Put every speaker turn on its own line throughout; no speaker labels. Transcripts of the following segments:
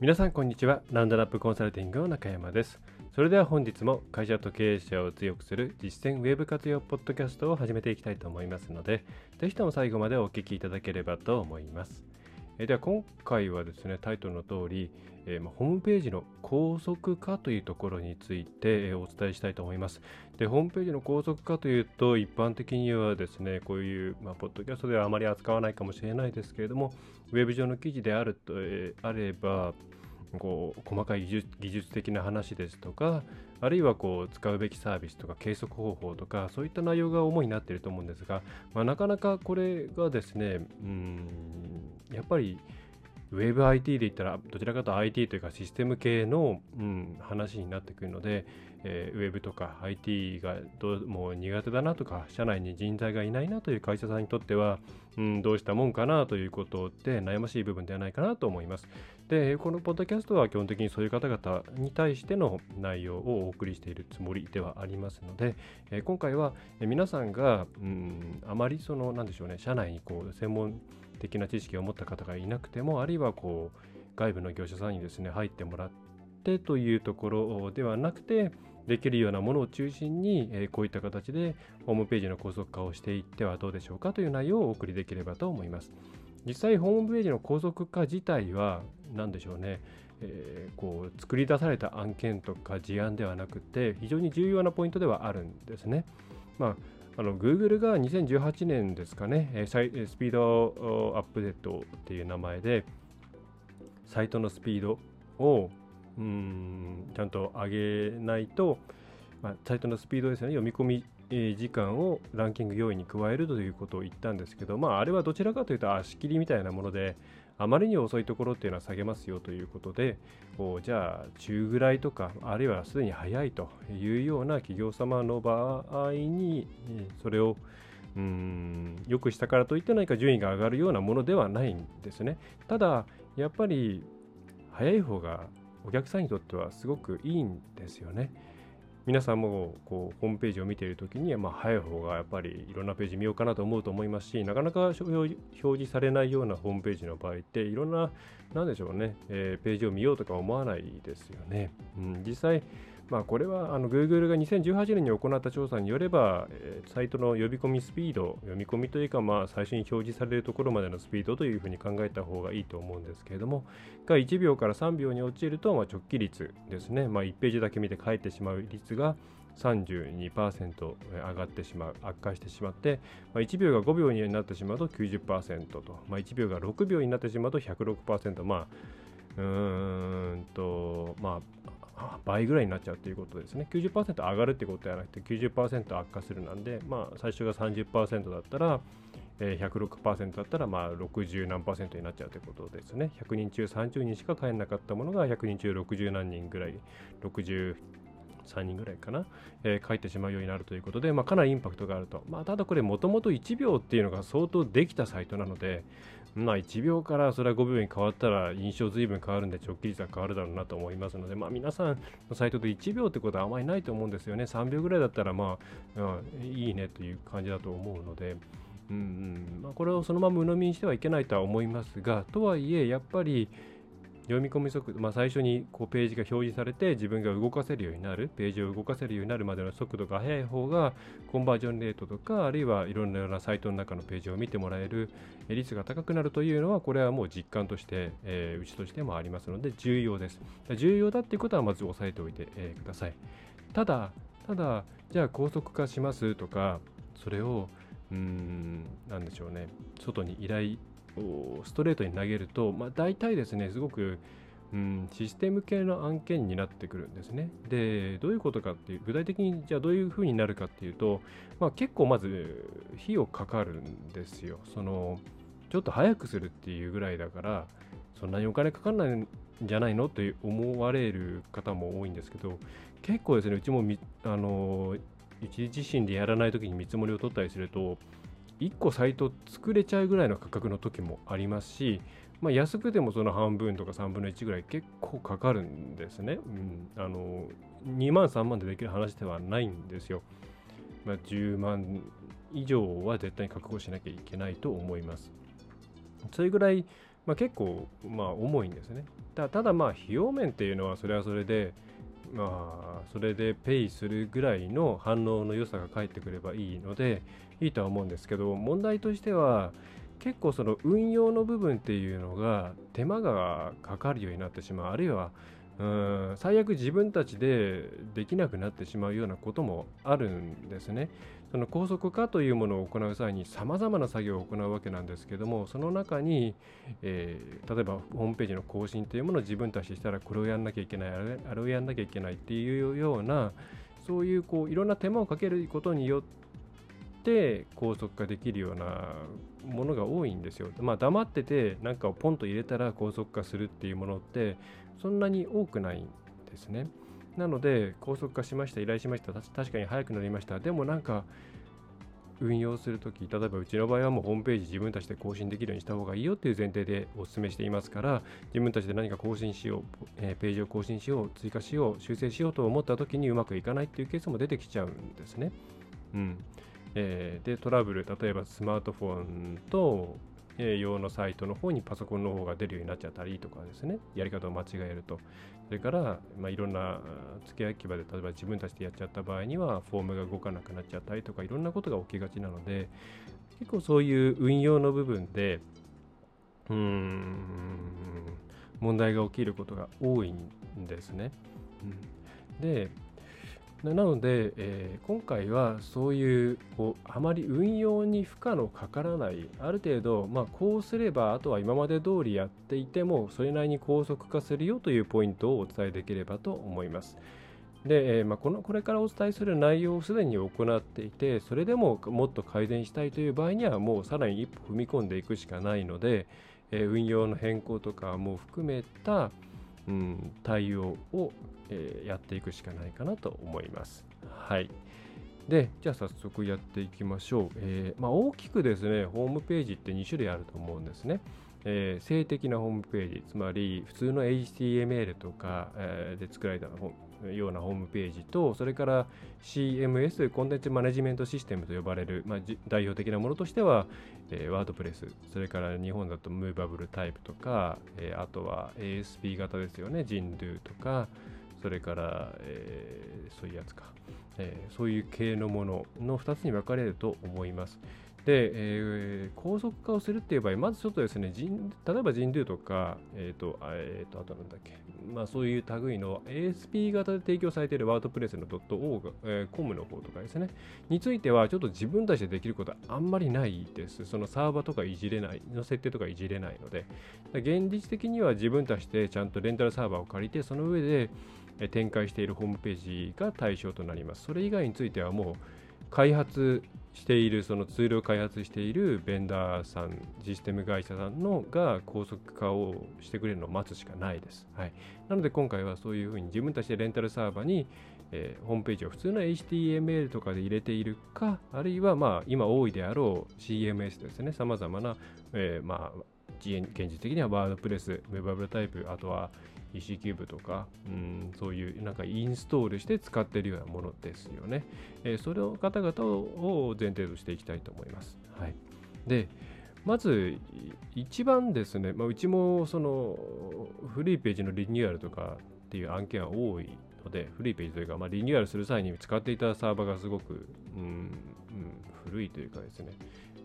皆さんこんにちは。ランドラップコンサルティングの中山です。それでは本日も会社と経営者を強くする実践ウェブ活用ポッドキャストを始めていきたいと思いますのでぜひとも最後までお聞きいただければと思います。えでは今回はですねタイトルの通り、えー、まホームページの高速化というところについて、えお伝えしたいと思います。でホームページの高速化というと一般的にはですねこういう、まあ、ポッドキャストではあまり扱わないかもしれないですけれどもウェブ上の記事であると、えー、あればこう細かい技術的な話ですとかあるいはこう使うべきサービスとか計測方法とかそういった内容が主になっていると思うんですが、まあ、なかなかこれがですねうんやっぱり WebIT で言ったらどちらかと IT というかシステム系の、うん、話になってくるので、えー、Web とか IT がどうもう苦手だなとか社内に人材がいないなという会社さんにとっては、うん、どうしたもんかなということで悩ましい部分ではないかなと思います。で、このポッドキャストは基本的にそういう方々に対しての内容をお送りしているつもりではありますので、えー、今回は皆さんが、うん、あまりその、なんでしょうね、社内にこう専門的な知識を持った方がいなくても、あるいはこう外部の業者さんにですね、入ってもらってというところではなくて、できるようなものを中心に、えこういった形でホームページの高速化をしていってはどうでしょうかという内容をお送りできればと思います。実際ホームページの高速化自体は何でしょうね、えー、こう作り出された案件とか事案ではなくて非常に重要なポイントではあるんですね。まああの Google が2018年ですかね、スピードアップデートっていう名前で、サイトのスピードをうんちゃんと上げないと、まあ、サイトのスピードですよね、読み込み時間をランキング要因に加えるということを言ったんですけど、まあ、あれはどちらかというと足切りみたいなもので、あまりに遅いところっていうのは下げますよということで、こうじゃあ中ぐらいとか、あるいはすでに早いというような企業様の場合に、それをうんよくしたからといって何か順位が上がるようなものではないんですね。ただ、やっぱり早い方がお客さんにとってはすごくいいんですよね。皆さんもこうホームページを見ているときには、まあ、早い方がやっぱりいろんなページ見ようかなと思うと思いますし、なかなか表示されないようなホームページの場合って、いろんな、なんでしょうね、えー、ページを見ようとか思わないですよね。うん、実際、まあ、これはあの Google が2018年に行った調査によれば、えー、サイトの呼び込みスピード、読み込みというか、まあ、最初に表示されるところまでのスピードというふうに考えた方がいいと思うんですけれども、が1秒から3秒に落ちると、まあ、直帰率ですね、まあ、1ページだけ見て帰ってしまう率が32%上がってしまう、悪化してしまって、まあ、1秒が5秒になってしまうと90%と、まあ、1秒が6秒になってしまうと106%、まあ、うーんと、まあ、倍ぐらいになっちゃうということですね。90%上がるってことではなくて90%悪化するなんで、まあ、最初が30%だったら、えー、106%だったら、まあ、60何になっちゃうということですね。100人中30人しか買えなかったものが100人中60何人ぐらい、60 3人ぐらいかな、えー、書いてしまうようになるということで、まあ、かなりインパクトがあると。まあ、ただこれ、もともと1秒っていうのが相当できたサイトなので、まあ、1秒からそれは5秒に変わったら印象随分変わるんで直帰率は変わるだろうなと思いますので、まあ、皆さんのサイトで1秒ってことはあまりないと思うんですよね。3秒ぐらいだったらまあ、うん、いいねという感じだと思うので、うんうんまあ、これをそのまま鵜呑みにしてはいけないとは思いますが、とはいえやっぱり読み込み速度、まあ、最初にこうページが表示されて自分が動かせるようになる、ページを動かせるようになるまでの速度が速い方がコンバージョンレートとか、あるいはいろんなようなサイトの中のページを見てもらえる率が高くなるというのは、これはもう実感として、えー、うちとしてもありますので重要です。重要だっていうことはまず押さえておいて、えー、ください。ただ、ただ、じゃあ高速化しますとか、それを、うーん、なんでしょうね、外に依頼ストレートに投げると、まあ、大体ですね、すごく、うん、システム系の案件になってくるんですね。で、どういうことかっていう、具体的にじゃあどういうふうになるかっていうと、まあ、結構まず費用かかるんですよ。その、ちょっと早くするっていうぐらいだから、そんなにお金かかんないんじゃないのって思われる方も多いんですけど結構ですねうちもみあのうち自身でやらない時に見積もりを取ったりすると1個サイト作れちゃうぐらいの価格の時もありますし、まあ、安くてもその半分とか3分の1ぐらい結構かかるんですね。うん、あの2万3万でできる話ではないんですよ。まあ、10万以上は絶対に覚悟しなきゃいけないと思います。それぐらい、まあ、結構、まあ、重いんですね。ただまあ費用面っていうのはそれはそれでまあそれでペイするぐらいの反応の良さが返ってくればいいのでいいとは思うんですけど問題としては結構その運用の部分っていうのが手間がかかるようになってしまうあるいはうん最悪自分たちでできなくなってしまうようなこともあるんですね。その高速化というものを行う際にさまざまな作業を行うわけなんですけどもその中に、えー、例えばホームページの更新というものを自分たちでしたらこれをやんなきゃいけないあれをやんなきゃいけないっていうようなそういうこういろんな手間をかけることによって高速化できるようなものが多いんですよ。まあ黙ってて何かをポンと入れたら高速化するっていうものってそんなに多くないんですね。なので、高速化しました、依頼しました、確かに早くなりました。でもなんか、運用するとき、例えばうちの場合はもうホームページ自分たちで更新できるようにした方がいいよっていう前提でお勧めしていますから、自分たちで何か更新しよう、えー、ページを更新しよう、追加しよう、修正しようと思ったときにうまくいかないっていうケースも出てきちゃうんですね。うん。えー、で、トラブル、例えばスマートフォンと用のサイトの方にパソコンの方が出るようになっちゃったりとかですね、やり方を間違えると。それから、まあ、いろんな付け焼き場で例えば自分たちでやっちゃった場合にはフォームが動かなくなっちゃったりとかいろんなことが起きがちなので結構そういう運用の部分でうーん問題が起きることが多いんですね。うん、でなので、えー、今回はそういうこうあまり運用に負荷のかからないある程度、まあ、こうすればあとは今まで通りやっていてもそれなりに高速化するよというポイントをお伝えできればと思います。で、えー、まあ、このこれからお伝えする内容をすでに行っていてそれでももっと改善したいという場合にはもうさらに一歩踏み込んでいくしかないので、えー、運用の変更とかも含めた、うん、対応をえー、やっていくしかないかなと思います。はい。で、じゃあ早速やっていきましょう。えー、まあ、大きくですね、ホームページって2種類あると思うんですね。えー、静的なホームページ、つまり普通の HTML とか、えー、で作られたようなホームページと、それから CMS、コンテンツマネジメントシステムと呼ばれる、まあ、代表的なものとしては、えー、ワードプレス、それから日本だとムーバブルタイプとか、えー、あとは ASP 型ですよね、ジンドゥとか、それから、えー、そういうやつか、えー、そういう系のものの2つに分かれると思います。で、えー、高速化をするっていう場合、まずちょっとですね、例えば Jindu とか、えっ、ー、と、えっ、ー、と、あとなんだっけ、まあそういう類の ASP 型で提供されているワードプレスの .org、えー、.com の方とかですね、についてはちょっと自分たちでできることはあんまりないです。そのサーバーとかいじれない、の設定とかいじれないので、現実的には自分たちでちゃんとレンタルサーバーを借りて、その上で、展開しているホームページが対象となります。それ以外についてはもう開発しているそのツールを開発しているベンダーさん、システム会社さんのが高速化をしてくれるのを待つしかないです。はい、なので今回はそういうふうに自分たちでレンタルサーバーに、えー、ホームページを普通の HTML とかで入れているか、あるいはまあ今多いであろう CMS ですね、さまざまな、えー、まあ現実的にはワードプレス、ウェブアブルタイプ、あとは EC キューブとか、うん、そういうなんかインストールして使っているようなものですよね。えー、それを方々を前提としていきたいと思います。はい、で、まず一番ですね、まあ、うちもその古いページのリニューアルとかっていう案件は多いので、古いページというか、まあ、リニューアルする際に使っていたサーバーがすごく、うん、うん、古いというかですね、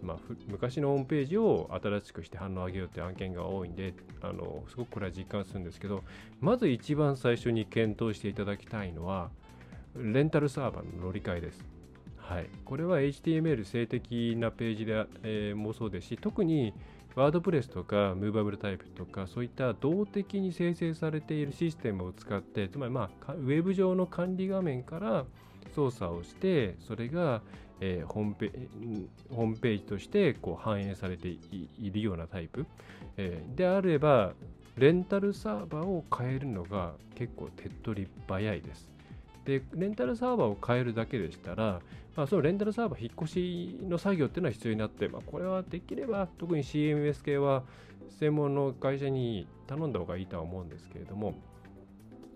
まあ、昔のホームページを新しくして反応を上げようって案件が多いんであのすごくこれは実感するんですけどまず一番最初に検討していただきたいのはレンタルサーバーの乗り換えです。はい、これは HTML 性的なページで、えー、もそうですし特にワードプレスとかムーバブルタイプとかそういった動的に生成されているシステムを使ってつまりまあウェブ上の管理画面から操作をしてそれが、えー、ホームペホームページとしてこう反映されているようなタイプ、えー、であればレンタルサーバーを変えるのが結構手っ取り早いです。で、レンタルサーバーを変えるだけでしたら、まあ、そのレンタルサーバー引っ越しの作業っていうのは必要になって、まあ、これはできれば特に CMS 系は専門の会社に頼んだ方がいいとは思うんですけれども、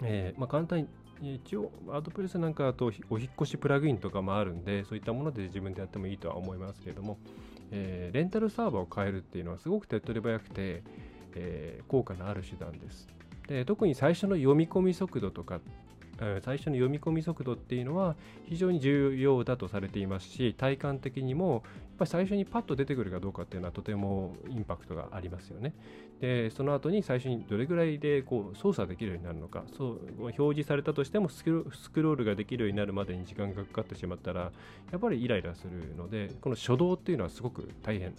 えー、まあ、簡単に一応、ワードプレスなんかだとお引越しプラグインとかもあるんで、そういったもので自分でやってもいいとは思いますけれども、えー、レンタルサーバーを変えるっていうのはすごく手っ取り早くて、えー、効果のある手段です。で特に最初の読み込み速度とか最初の読み込み速度っていうのは非常に重要だとされていますし体感的にもぱり最初にパッと出てくるかどうかっていうのはとてもインパクトがありますよね。でその後に最初にどれぐらいでこう操作できるようになるのかそう表示されたとしてもスクロールができるようになるまでに時間がかかってしまったらやっぱりイライラするのでこの初動っていうのはすごく大変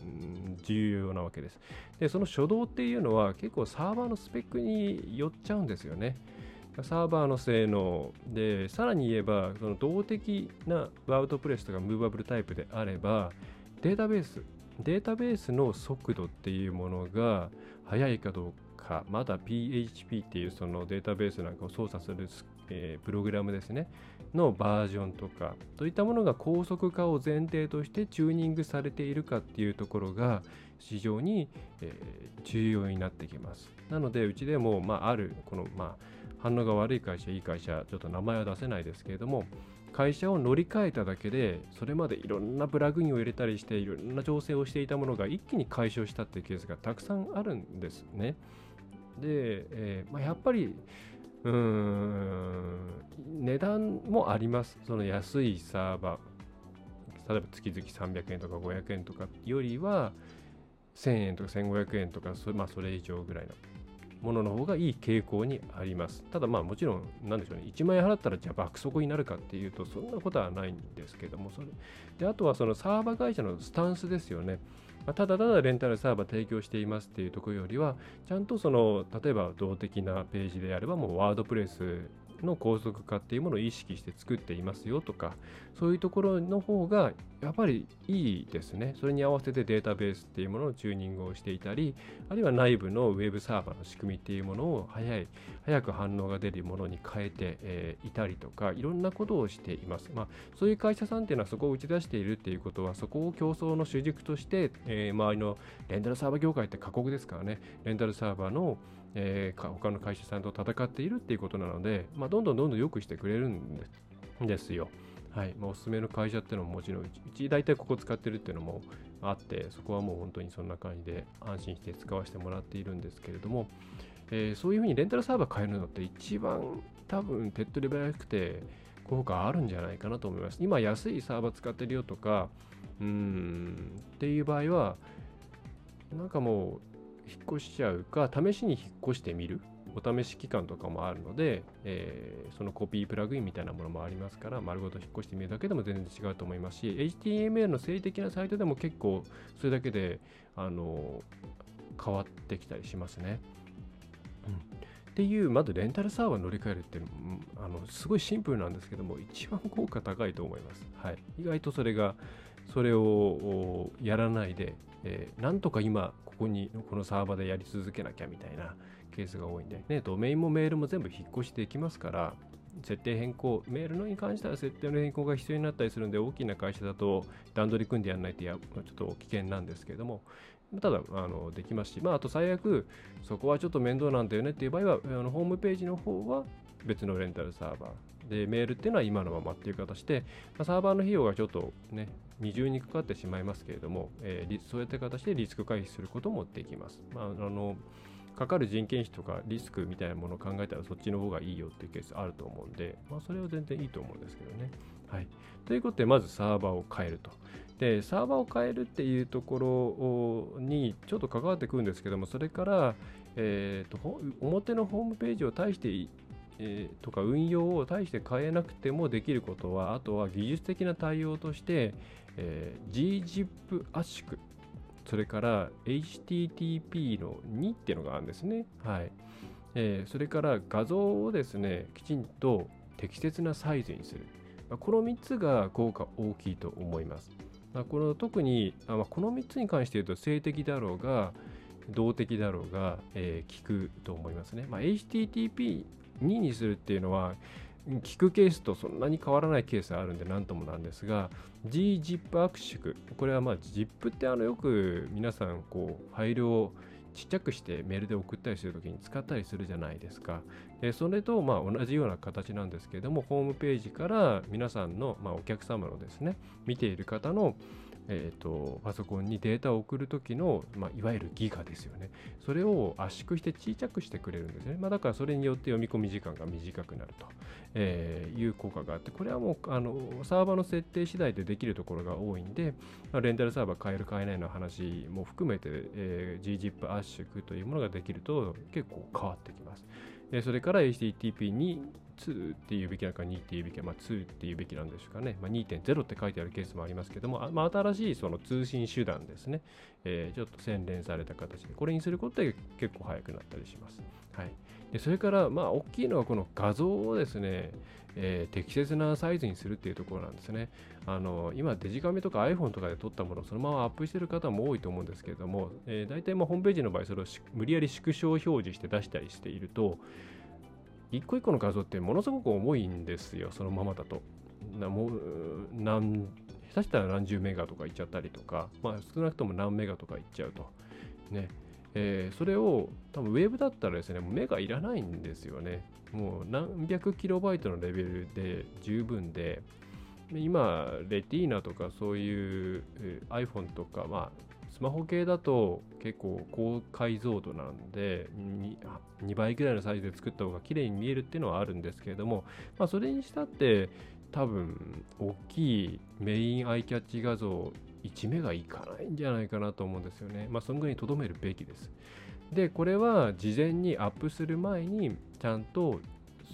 重要なわけです。でその初動っていうのは結構サーバーのスペックによっちゃうんですよね。サーバーの性能で、さらに言えば、その動的なワードプレスとかムーバブルタイプであれば、データベース、データベースの速度っていうものが速いかどうか、まだ PHP っていうそのデータベースなんかを操作する、えー、プログラムですね、のバージョンとか、といったものが高速化を前提としてチューニングされているかっていうところが非常に、えー、重要になってきます。なので、うちでも、まあ、ある、この、まあ、反応が悪い会社、いい会社、ちょっと名前は出せないですけれども、会社を乗り換えただけで、それまでいろんなプラグインを入れたりして、いろんな調整をしていたものが一気に解消したっていうケースがたくさんあるんですね。で、えー、まあ、やっぱり、うーん、値段もあります。その安いサーバー、例えば月々300円とか500円とかよりは、1000円とか1500円とかそ,、まあ、それ以上ぐらいのものの方がいい傾向にあります。ただまあもちろん、なんでしょうね、1万円払ったらじゃあ爆速になるかっていうと、そんなことはないんですけども、それであとはそのサーバー会社のスタンスですよね。まあ、ただただレンタルサーバー提供していますっていうところよりは、ちゃんとその、例えば動的なページであれば、もうワードプレスの高速化っていうものを意識して作っていますよとか、そういうところの方がやっぱりいいですね。それに合わせてデータベースっていうもののチューニングをしていたり、あるいは内部のウェブサーバーの仕組みっていうものを早い、早く反応が出るものに変えて、え、いたりとか、いろんなことをしています。まあ、そういう会社さんっていうのはそこを打ち出しているっていうことは、そこを競争の主軸として、えー、周りのレンタルサーバー業界って過酷ですからね、レンタルサーバーのえー、他の会社さんと戦っているっていうことなので、まあ、どんどんどんどん良くしてくれるんですよ。はいまあ、おすすめの会社っていうのももちろんうち大体ここ使ってるっていうのもあってそこはもう本当にそんな感じで安心して使わせてもらっているんですけれども、えー、そういうふうにレンタルサーバー変えるのって一番多分手っ取り早くて効果あるんじゃないかなと思います。今安いサーバー使ってるよとかうーんっていう場合はなんかもう引っ越しちゃうか、試しに引っ越してみる？お試し期間とかもあるので、えー、そのコピープラグインみたいなものもありますから、丸ごと引っ越してみるだけでも全然違うと思いますし、HTML の静的なサイトでも結構それだけで、あの変わってきたりしますね。うん、っていう、まずレンタルサーバー乗り換えるってあのすごいシンプルなんですけども、一番効果高いと思います。はい、意外とそれが、それをやらないで、えー、なんとか今ここにこのサーバーでやり続けなきゃみたいなケースが多いんで、ね、ドメインもメールも全部引っ越しできますから、設定変更、メールのに関しては設定の変更が必要になったりするんで、大きな会社だと段取り組んでやらないとやちょっと危険なんですけれども、ただあのできますし、まあ、あと最悪、そこはちょっと面倒なんだよねっていう場合は、あのホームページの方は別のレンタルサーバーで、メールっていうのは今のままっていう形で、まあ、サーバーの費用がちょっとね、二重にかかってしまいますけれども、えー、そういった形でリスク回避することもできます。まあ、あのかかる人件費とかリスクみたいなものを考えたらそっちの方がいいよっていうケースあると思うんで、まあ、それは全然いいと思うんですけどね。はい。ということで、まずサーバーを変えると。で、サーバーを変えるっていうところにちょっと関わってくるんですけども、それから、えーと、表のホームページを対してえー、とか運用を対して変えなくてもできることは、あとは技術的な対応として、えー、gzip 圧縮、それから HTTP の2っていうのがあるんですね。はい。えー、それから画像をですね、きちんと適切なサイズにする。まあ、この3つが効果大きいと思います。まあ、この特にあ、まあ、この3つに関して言うと静的だろうが、動的だろうが、えー、効くと思いますね。まあ、2にするっていうのは聞くケースとそんなに変わらないケースがあるんで何ともなんですが gzip 圧縮これはまあ ZIP ってあのよく皆さんこうファイルをちっちゃくしてメールで送ったりするときに使ったりするじゃないですか。でそれとまあ同じような形なんですけれども、ホームページから皆さんの、まあ、お客様のですね、見ている方のえーと、パソコンにデータを送るときの、まあ、いわゆるギガですよね。それを圧縮して小さくしてくれるんですね。まあ、だからそれによって読み込み時間が短くなると、えー、いう効果があって、これはもうあのサーバーの設定次第でできるところが多いんで、レンタルサーバー変える変えないの話も含めて、えー、gzip 圧縮というものができると結構変わってきます。それから HTTP に2っていうべきなのか2っていうべきまあ、2っていうべきなんでしょうかね、まあ、2.0って書いてあるケースもありますけども、まあ、新しいその通信手段ですね、えー、ちょっと洗練された形で、これにすることで結構早くなったりします。はい、でそれから、まあ、大きいのはこの画像をですね、えー、適切なサイズにするっていうところなんですね。あの今、デジカメとか iPhone とかで撮ったものをそのままアップしてる方も多いと思うんですけれども、えー、大体まあホームページの場合、それを無理やり縮小表示して出したりしていると、一個一個の画像ってものすごく重いんですよ、そのままだと。なもう何下手したら何十メガとかいっちゃったりとか、まあ、少なくとも何メガとかいっちゃうと。ねえー、それを多分ウェブだったらですね、メガいらないんですよね。もう何百キロバイトのレベルで十分で、今、レティーナとかそういう iPhone とか、まあ、スマホ系だと結構高解像度なんで 2, 2倍ぐらいのサイズで作った方が綺麗に見えるっていうのはあるんですけれども、まあ、それにしたって多分大きいメインアイキャッチ画像1メガいかないんじゃないかなと思うんですよね。まあ、そのぐらいにとどめるべきです。で、これは事前にアップする前にちゃんと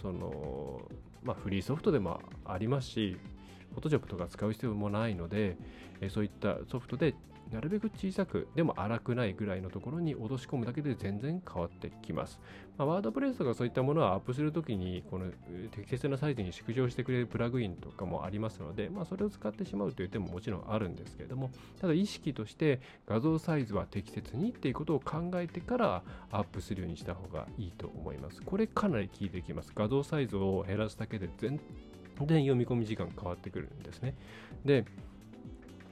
その、まあ、フリーソフトでもありますし、フォトショップとか使う必要もないので、そういったソフトでなるべく小さく、でも荒くないぐらいのところに落とし込むだけで全然変わってきます。まあ、ワードプレスとかそういったものはアップするときに、この適切なサイズに縮小してくれるプラグインとかもありますので、まあ、それを使ってしまうという手ももちろんあるんですけれども、ただ意識として画像サイズは適切にっていうことを考えてからアップするようにした方がいいと思います。これかなり効いてきます。画像サイズを減らすだけで全然読み込み時間変わってくるんですね。で、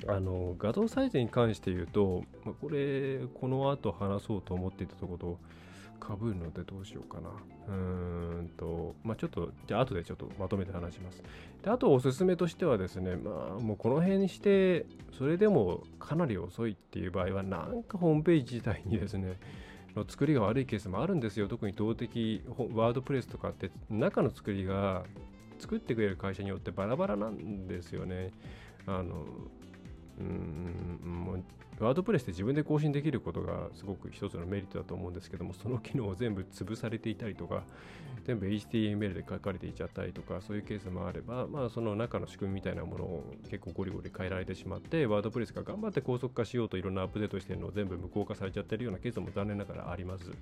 あの画像サイズに関して言うと、まあ、これ、この後話そうと思っていたところとかぶるのでどうしようかな。うーんと、まあ、ちょっと、じゃあ後でちょっとまとめて話します。であとおすすめとしてはですね、まあ、もうこの辺にして、それでもかなり遅いっていう場合は、なんかホームページ自体にですね、の作りが悪いケースもあるんですよ。特に動的ワードプレスとかって中の作りが作ってくれる会社によってバラバラなんですよね。あのうんワードプレスって自分で更新できることがすごく一つのメリットだと思うんですけども、その機能を全部潰されていたりとか、全部 HTML で書かれていっちゃったりとか、そういうケースもあれば、まあ、その中の仕組みみたいなものを結構ゴリゴリ変えられてしまって、ワードプレスが頑張って高速化しようといろんなアップデートしてるのを全部無効化されちゃってるようなケースも残念ながらあります。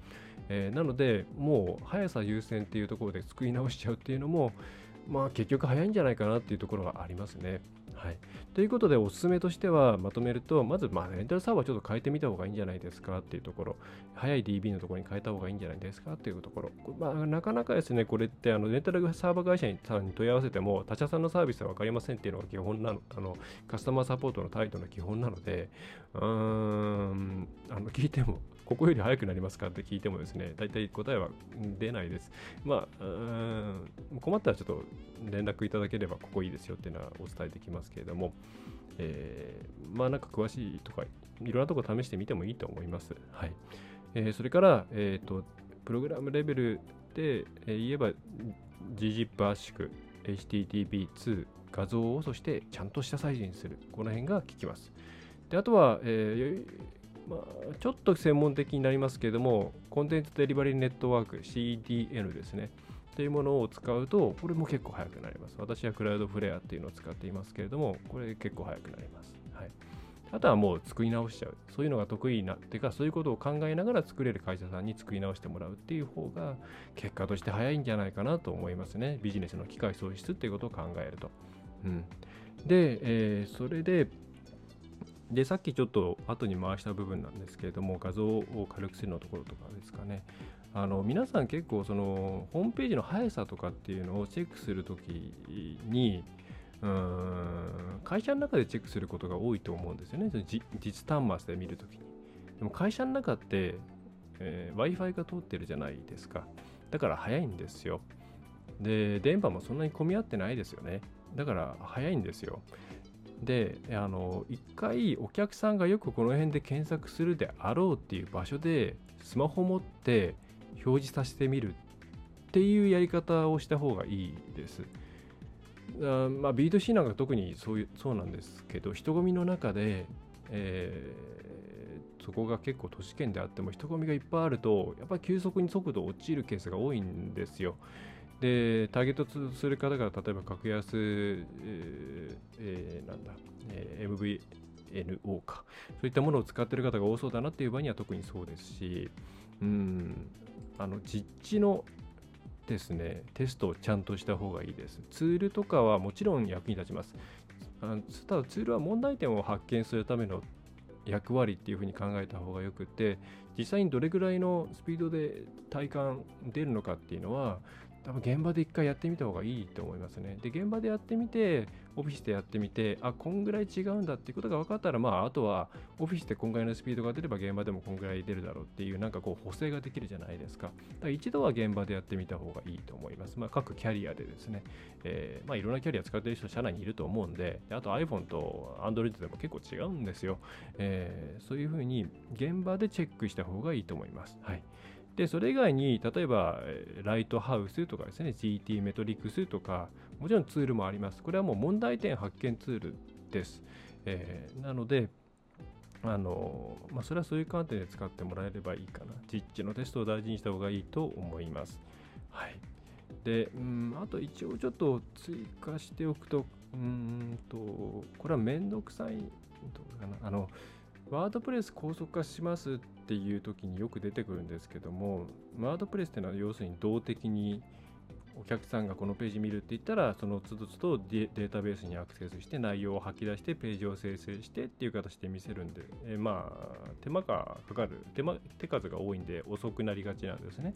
えー、なので、もう速さ優先っていうところで作り直しちゃうっていうのも、まあ結局早いんじゃないかなっていうところがありますね。はい、ということでおすすめとしてはまとめるとまずまあレンタルサーバーちょっと変えてみた方がいいんじゃないですかっていうところ。早い DB のところに変えた方がいいんじゃないですかっていうところ、まあ、なかなかですねこれってあのレンタルサーバー会社にさに問い合わせても他社さんのサービスは分かりませんっていうのが基本なのあのカスタマーサポートの態度の基本なのでうーんあの聞いてもここより早くなりますかって聞いてもですね、大体答えは出ないです。まあ、困ったらちょっと連絡いただければここいいですよっていうのはお伝えできますけれども、えー、まあなんか詳しいとか、いろんなとこ試してみてもいいと思います。はい。えー、それから、えっ、ー、と、プログラムレベルで、えー、言えば GZIP 圧縮、HTTP2 画像をそしてちゃんとしたサイズにする。この辺が効きます。であとは、えー、まあ、ちょっと専門的になりますけれども、コンテンツデリバリーネットワーク、CDN ですね。というものを使うと、これも結構速くなります。私はクラウドフレアっていうのを使っていますけれども、これ結構速くなります。はい、あとはもう作り直しちゃう。そういうのが得意な、っていうか、そういうことを考えながら作れる会社さんに作り直してもらうっていう方が、結果として早いんじゃないかなと思いますね。ビジネスの機会創出っていうことを考えると。うん、で、えー、それで、でさっきちょっと後に回した部分なんですけれども画像を軽くするのところとかですかね。あの皆さん結構そのホームページの速さとかっていうのをチェックするときにうーん会社の中でチェックすることが多いと思うんですよね。実端末で見るときに。でも会社の中って、えー、Wi-Fi が通ってるじゃないですか。だから早いんですよ。で電波もそんなに混み合ってないですよね。だから早いんですよ。であの一回お客さんがよくこの辺で検索するであろうっていう場所でスマホ持って表示させてみるっていうやり方をした方がいいです。あまあ、B2C なんか特にそういうそうなんですけど人混みの中で、えー、そこが結構都市圏であっても人混みがいっぱいあるとやっぱり急速に速度落ちるケースが多いんですよ。で、ターゲットする方が例えば格安、ええー、なんだ、えー、MVNO か、そういったものを使っている方が多そうだなっていう場合には特にそうですし、うん、あの実地のですね、テストをちゃんとした方がいいです。ツールとかはもちろん役に立ちます。あただツールは問題点を発見するための役割っていうふうに考えた方がよくて実際にどれぐらいのスピードで体感出るのかっていうのは多分現場で一回やってみた方がいいと思いますね。で、現場でやってみて、オフィスでやってみて、あ、こんぐらい違うんだっていうことが分かったら、まあ、あとはオフィスでこんぐらいのスピードが出れば現場でもこんぐらい出るだろうっていう、なんかこう補正ができるじゃないですか。だから一度は現場でやってみた方がいいと思います。まあ、各キャリアでですね、えー、まあ、いろんなキャリア使ってる人、社内にいると思うんで、あと iPhone と Android でも結構違うんですよ。えー、そういうふうに現場でチェックした方がいいと思います。はい。で、それ以外に、例えば、ライトハウスとかですね、GT メトリックスとか、もちろんツールもあります。これはもう問題点発見ツールです。えー、なので、あのまあ、それはそういう観点で使ってもらえればいいかな。実地のテストを大事にした方がいいと思います。はい。で、うん、あと一応ちょっと追加しておくと、うんと、これはめんどくさい、どうかな。あの、ワードプレス高速化しますっっていう時によく出てくるんですけども、ワードプレスっていうのは要するに動的にお客さんがこのページ見るって言ったら、その都度都度データベースにアクセスして内容を吐き出してページを生成してっていう形で見せるんで、え、まあ、手間がかかる手間、手数が多いんで遅くなりがちなんですね。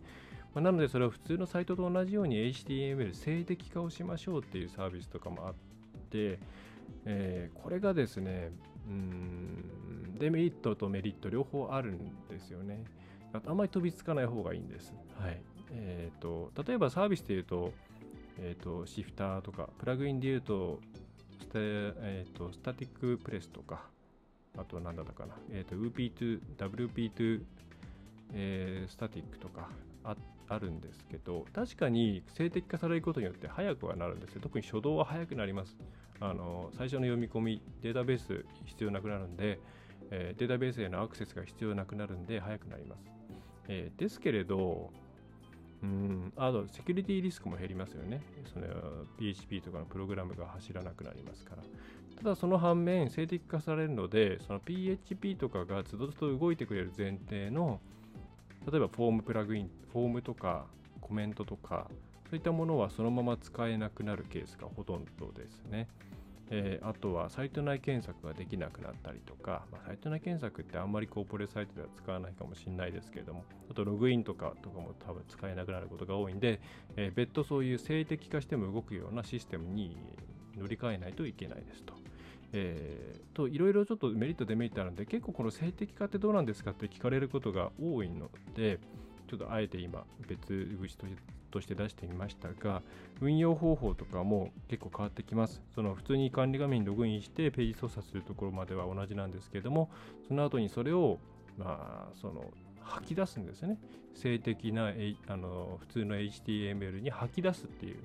まあ、なのでそれを普通のサイトと同じように HTML 静的化をしましょうっていうサービスとかもあって、えー、これがですね、うんデメリットとメリット両方あるんですよね。あんまり飛びつかない方がいいんです。はいえーと、例えばサービスで言うと,、えーと、シフターとか、プラグインで言うとスタ,、えーと、スタティックプレスとか、あと何だったかな、えー、と UP2、WP2、えー、スタティックとかああるんですけど、確かに静的化されることによって速くはなるんですよ。特に初動は速くなります。あの最初の読み込み、データベース必要なくなるんで、えー、データベースへのアクセスが必要なくなるんで、速くなります。えー、ですけれど、うん、あと、セキュリティリスクも減りますよね。その PHP とかのプログラムが走らなくなりますから。ただ、その反面、静的化されるので、その PHP とかがずっと動いてくれる前提の、例えばフォームプラグイン、フォームとかコメントとか、そういったものはそのまま使えなくなるケースがほとんどですね。えー、あとはサイト内検索ができなくなったりとか、まあ、サイト内検索ってあんまりコーポレサイトでは使わないかもしれないですけれども、あとログインとかとかも多分使えなくなることが多いんで、えー、別途そういう静的化しても動くようなシステムに乗り換えないといけないですと。えー、といろいろちょっとメリットデメリットあるんで結構この静的化ってどうなんですかって聞かれることが多いのでちょっとあえて今別口ととして出してみましたが、運用方法とかも結構変わってきます。その普通に管理画面にログインしてページ操作するところまでは同じなんですけれども、その後にそれを、まあ、その吐き出すんですね。静的なあの普通の HTML に吐き出すっていう、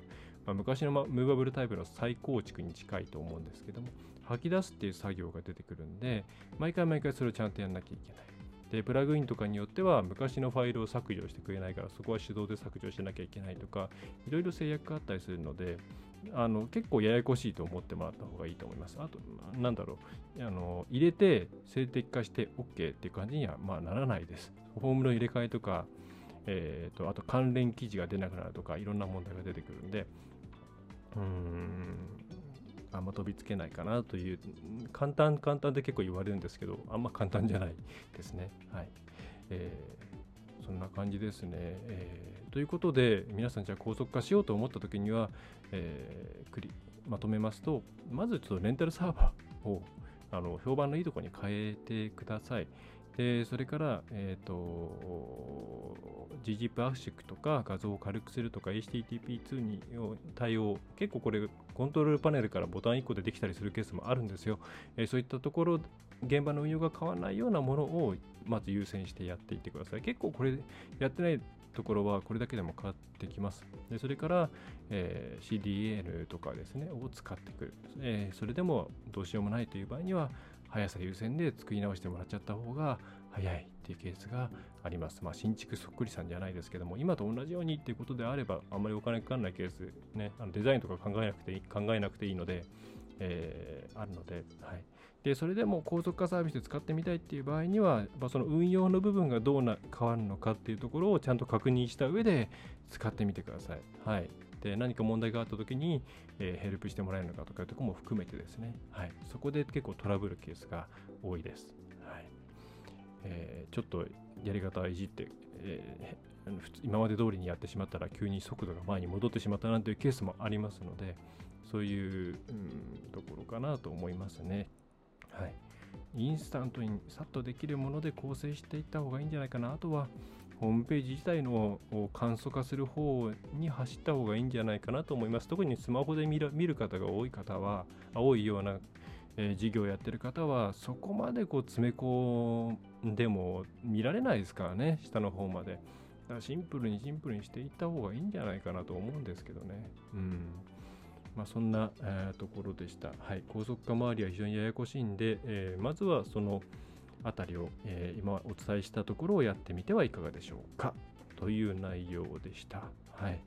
まあ、昔のムーバブルタイプの再構築に近いと思うんですけども、吐き出すっていう作業が出てくるんで、毎回毎回それをちゃんとやんなきゃいけない。で、プラグインとかによっては昔のファイルを削除してくれないから、そこは手動で削除しなきゃいけないとか、いろいろ制約があったりするので、あの結構ややこしいと思ってもらった方がいいと思います。あと、なんだろう、あの入れて静的化して OK っていう感じにはまあならないです。フォームの入れ替えとか、えーと、あと関連記事が出なくなるとか、いろんな問題が出てくるんで、うーん、あんま飛びつけないかなという簡単簡単で結構言われるんですけどあんま簡単じゃないですね。はい。えー、そんな感じですね、えー、ということで皆さんじゃあ高速化しようと思った時には、えー、クリまとめますとまずちょっとレンタルサーバーをあの評判のいいところに変えてください。でそれから、えーと、GZIP 圧縮とか画像を軽くするとか HTTP2 に対応結構これコントロールパネルからボタン1個でできたりするケースもあるんですよ、えー、そういったところ現場の運用が変わらないようなものをまず優先してやっていってください。結構これやってないところはこれだけでも変わってきます。でそれから、えー、CDN とかですねを使ってくる、えー、それでもどうしようもないという場合には速さ優先で作り直してもらっちゃった方が早いっていうケースがあります。まあ、新築そっくりさんじゃないですけども、今と同じようにっていうことであれば、あんまりお金かかんないケース、ね、あのデザインとか考えなくていい考えなくていいので、えー、あるので、はい。で、それでも高速化サービスで使ってみたいっていう場合には、まあ、その運用の部分がどうな変わるのかっていうところをちゃんと確認した上で使ってみてください。はい。で何か問題があった時に、えー、ヘルプしてもらえるのかとかいうとこも含めてですね、はい、そこで結構トラブルケースが多いです。はいえー、ちょっとやり方をいじって、えー、今まで通りにやってしまったら急に速度が前に戻ってしまったなんていうケースもありますので、そういう、うん、ところかなと思いますね。はい。インスタントにさっとできるもので構成していった方がいいんじゃないかな。あとは、ホームページ自体の簡素化する方に走った方がいいんじゃないかなと思います。特にスマホで見る方が多い方は、多いような、えー、事業をやってる方は、そこまでこう詰め込んでも見られないですからね、下の方まで。だからシンプルにシンプルにしていった方がいいんじゃないかなと思うんですけどね。うん。まあ、そんな、えー、ところでした。はい。高速化周りは非常にややこしいんで、えー、まずはその、あたりを、えー、今お伝えしたところをやってみてはいかがでしょうかという内容でした。はい。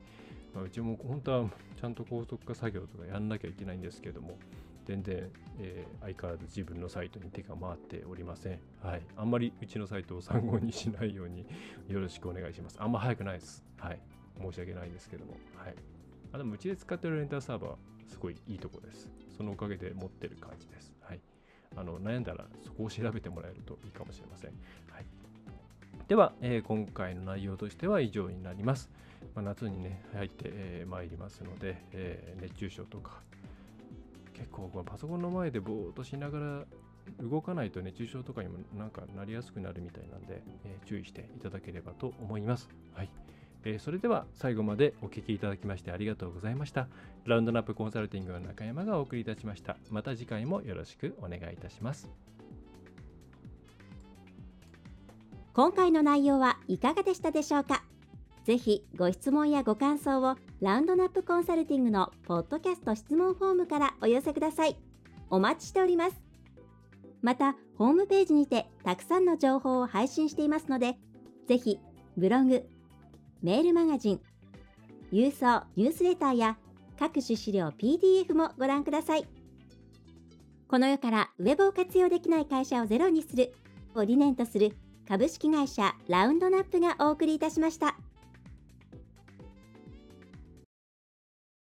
まあ、うちも本当はちゃんと高速化作業とかやんなきゃいけないんですけども、全然、えー、相変わらず自分のサイトに手が回っておりません。はい。あんまりうちのサイトを参考にしないようによろしくお願いします。あんま早くないです。はい。申し訳ないですけども。はい。あでもうちで使ってるレンターサーバー、すごいいいとこです。そのおかげで持ってる感じです。はい。あの悩んだらそこを調べてもらえるといいかもしれません。はい、では、えー、今回の内容としては以上になります。まあ、夏にね、入ってま、えー、りますので、えー、熱中症とか、結構パソコンの前でぼーっとしながら動かないと熱中症とかにもなんかなりやすくなるみたいなんで、えー、注意していただければと思います。はい。えー、それでは最後までお聴きいただきましてありがとうございました。ラウンドナップコンサルティングの中山がお送りいたしました。また次回もよろしくお願いいたします。
今回の内容はいかがでしたでしょうか？ぜひご質問やご感想をラウンドナップコンサルティングのポッドキャスト質問フォームからお寄せください。お待ちしております。また、ホームページにてたくさんの情報を配信していますので、ぜひブログ、メールマガジン、郵送ニュースレターや各種資料 PDF もご覧ください。この世からウェブを活用できない会社をゼロにするを理念とする株式会社ラウンドナップがお送りいたしました。